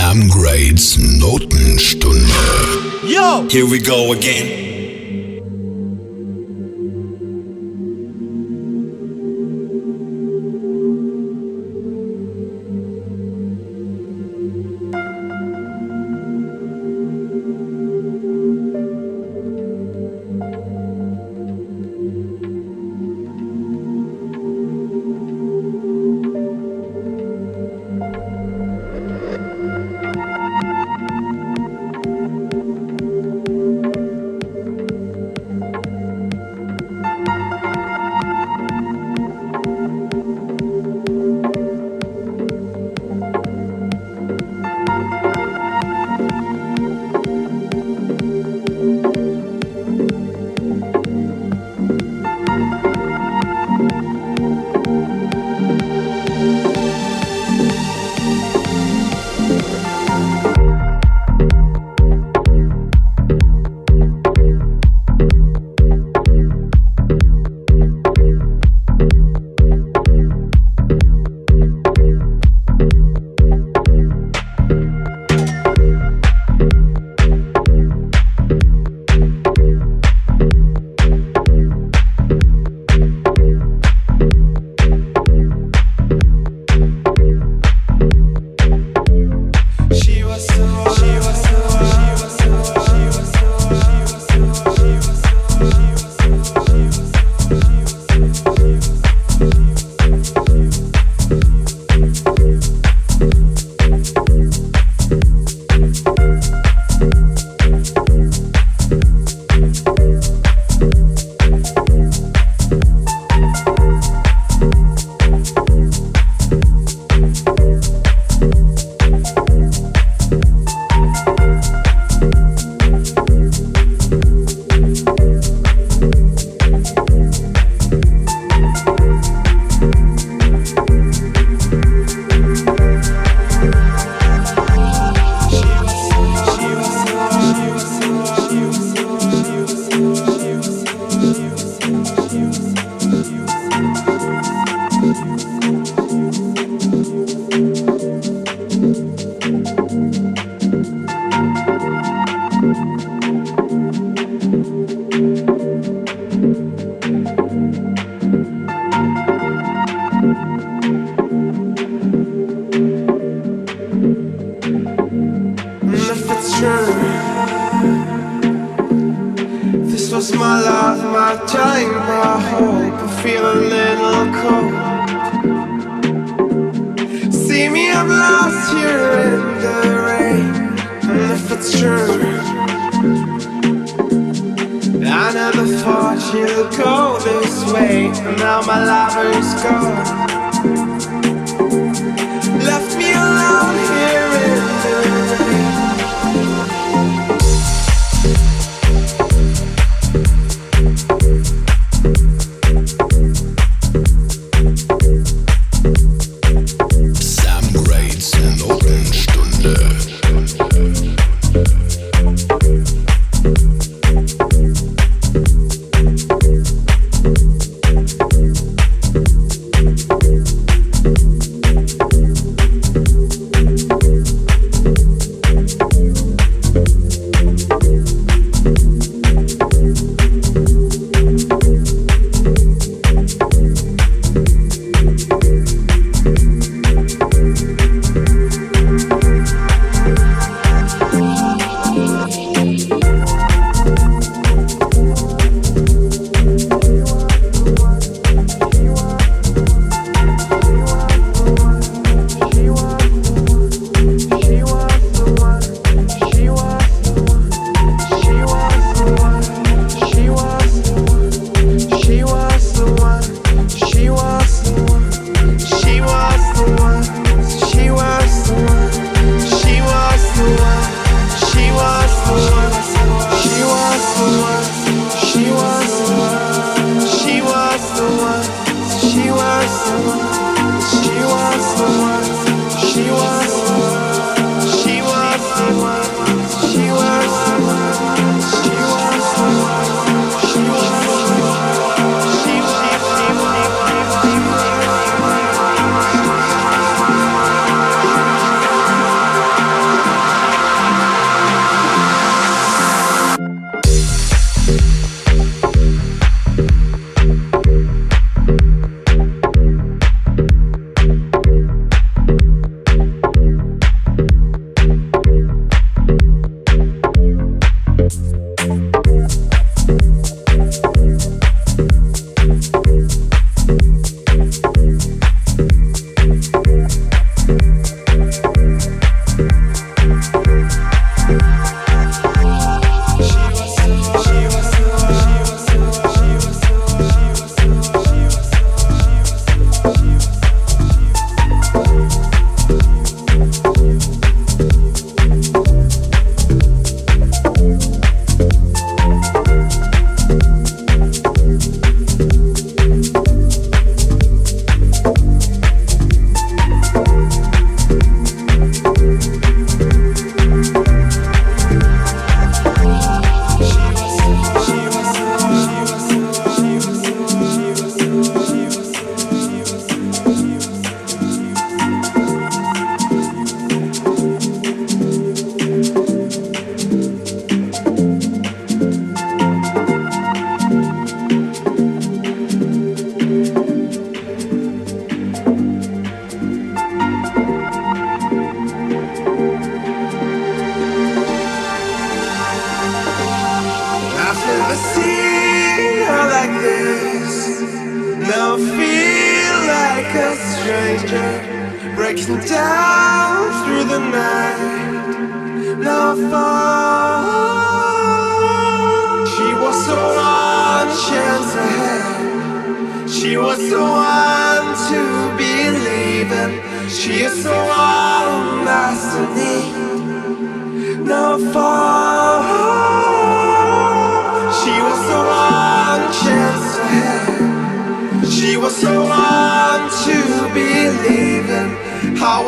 Sam Grade's Notenstunde. Yo! Here we go again.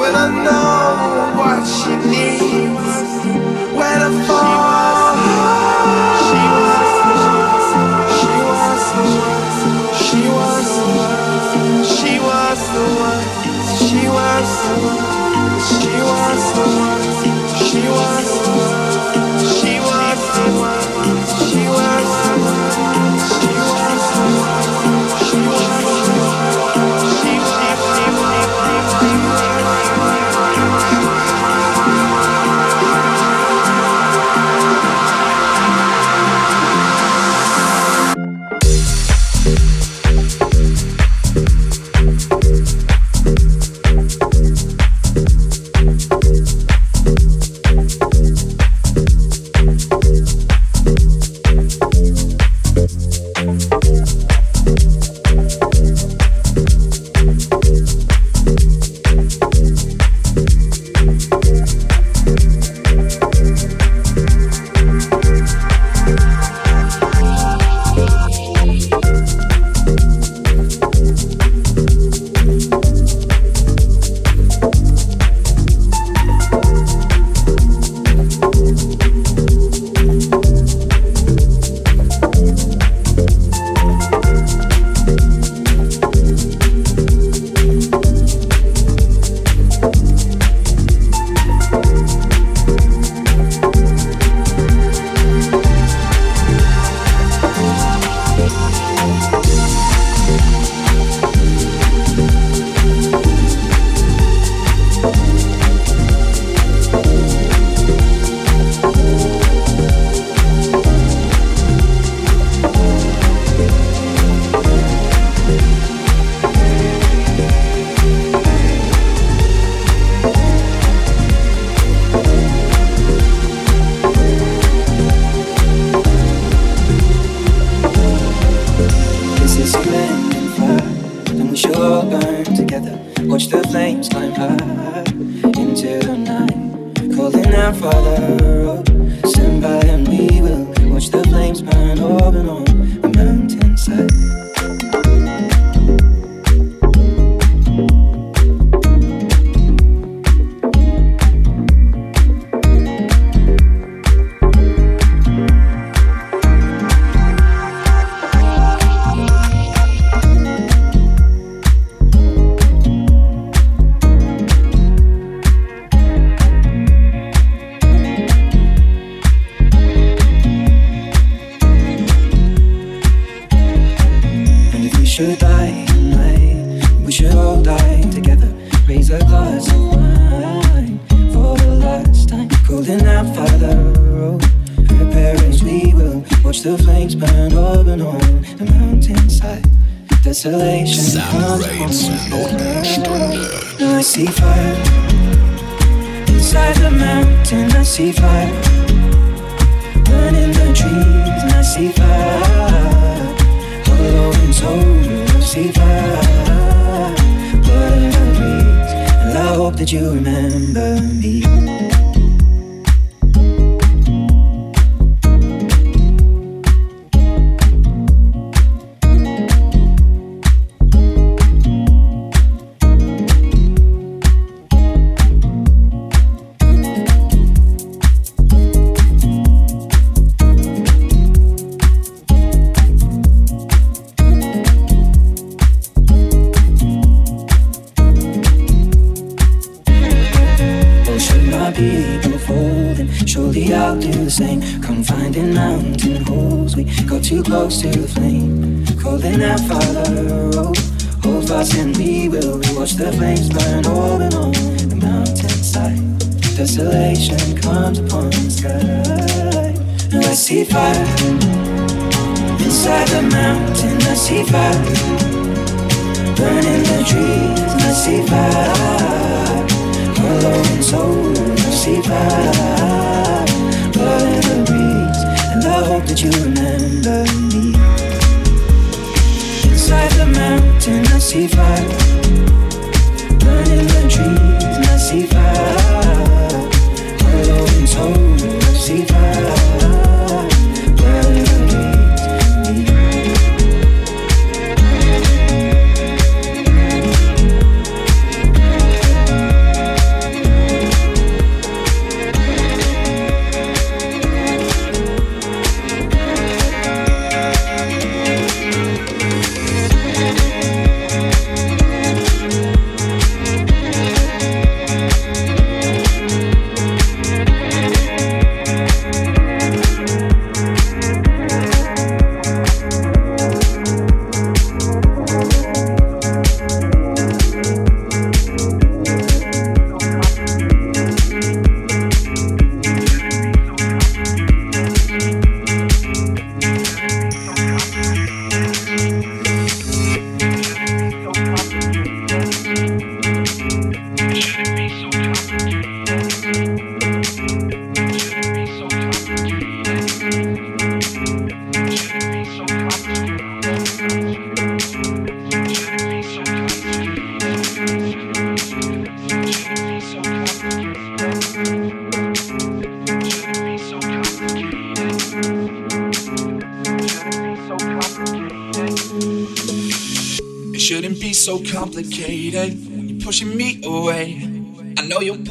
will I know what she needs when I fall. She was the one. She was the one. She was the one. She was the one.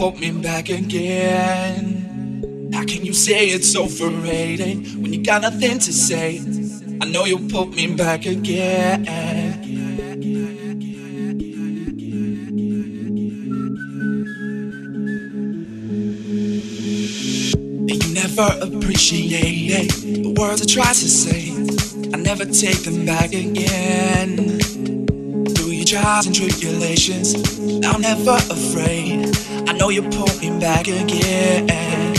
Pull me back again. How can you say it's overrated when you got nothing to say? I know you'll put me back again. And you never appreciate the words I try to say. I never take them back again. Through your trials and tribulations, I'm never afraid know you're me back again.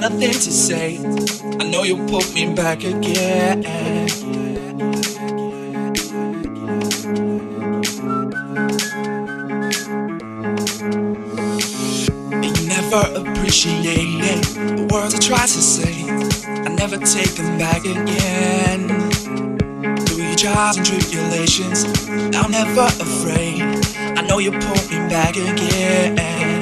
Nothing to say. I know you'll put me back again. You never appreciated the words I try to say. I never take them back again. Through your trials and tribulations, I'm never afraid. I know you pull me back again.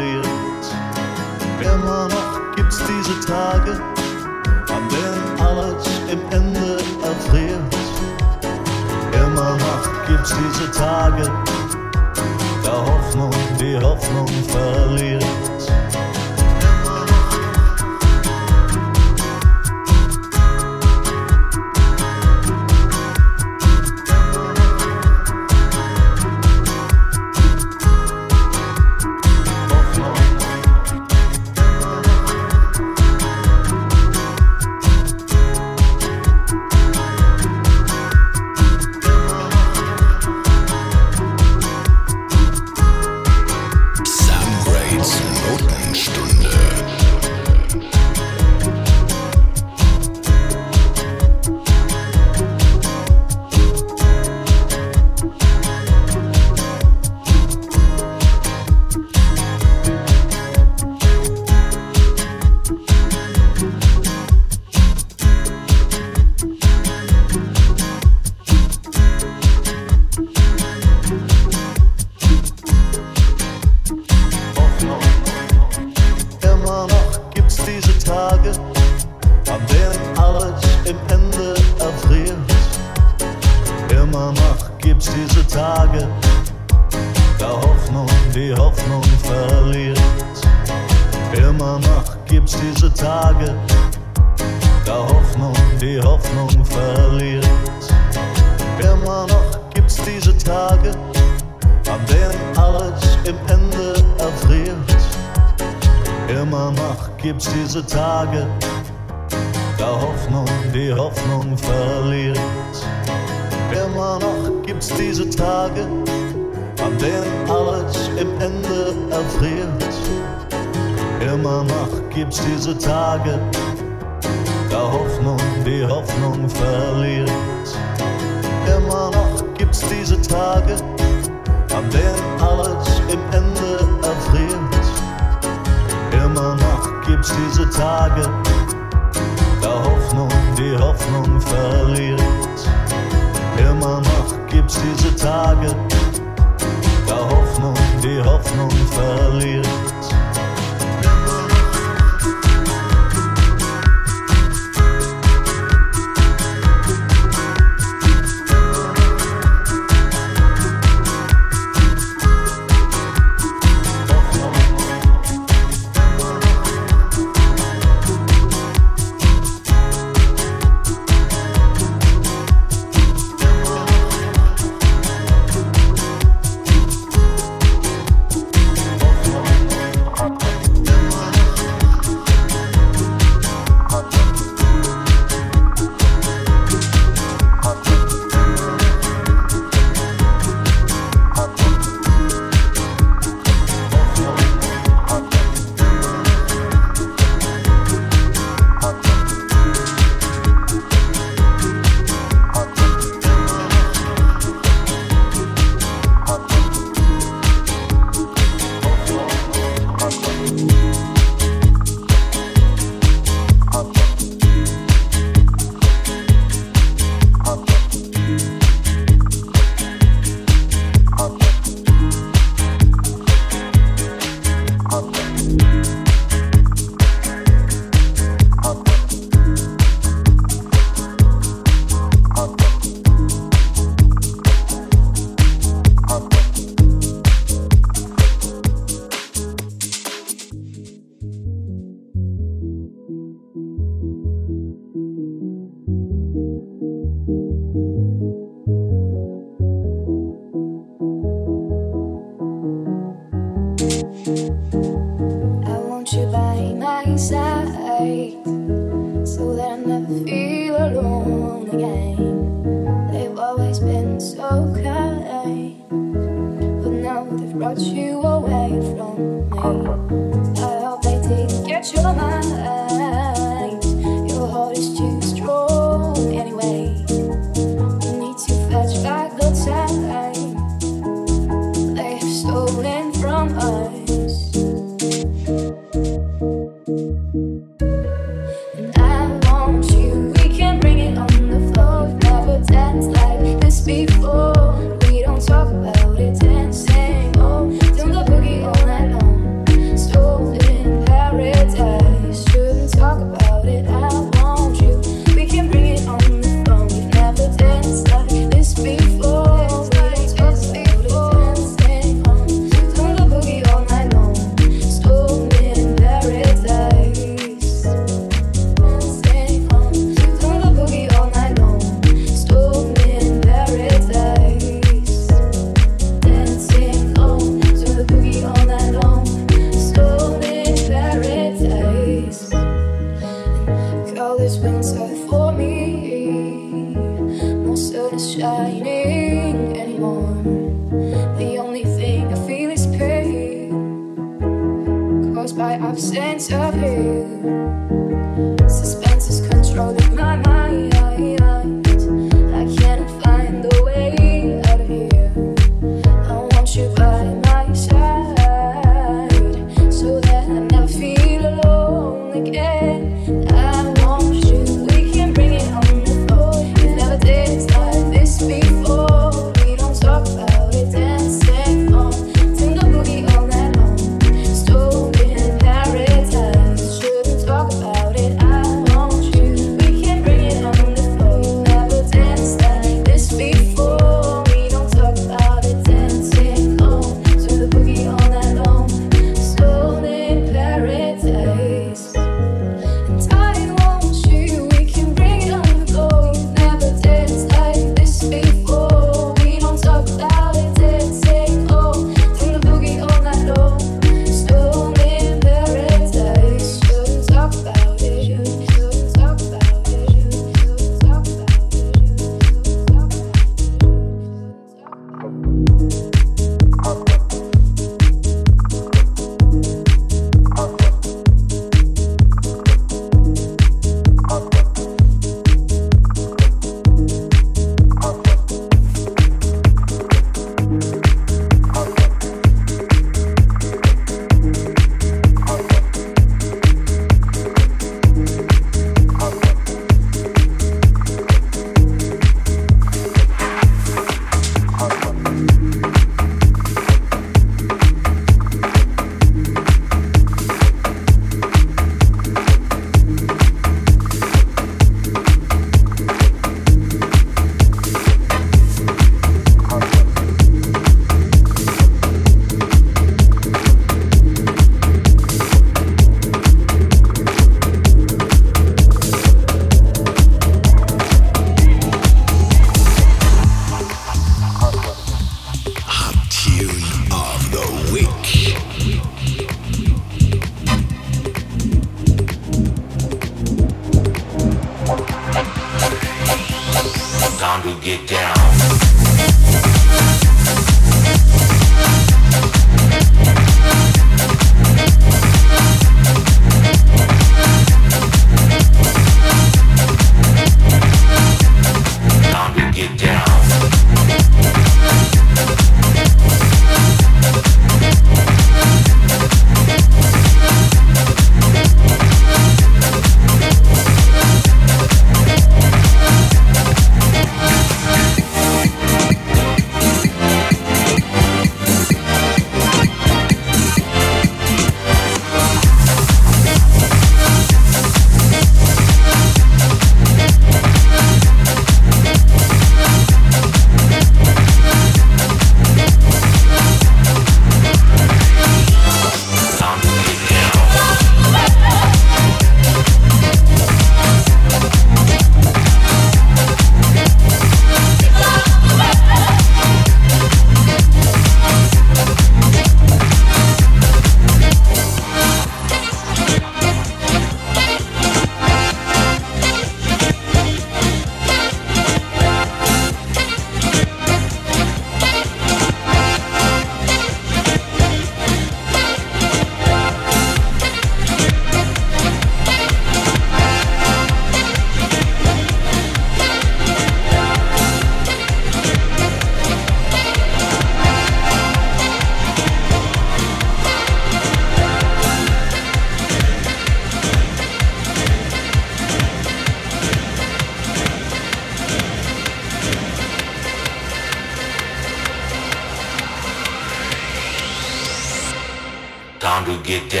get down.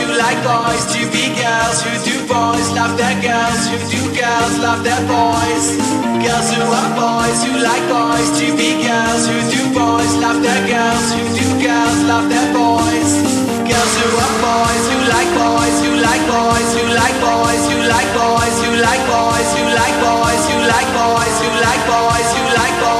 who like boys to be girls, who do boys love their girls, who do girls love their boys. Girls who are boys, who like boys to be girls, who do boys love their girls, who do girls love their boys. Girls who are boys, who like boys, who like boys, who like boys, who like boys, who like boys, who like boys, who like boys, who like boys, who like boys.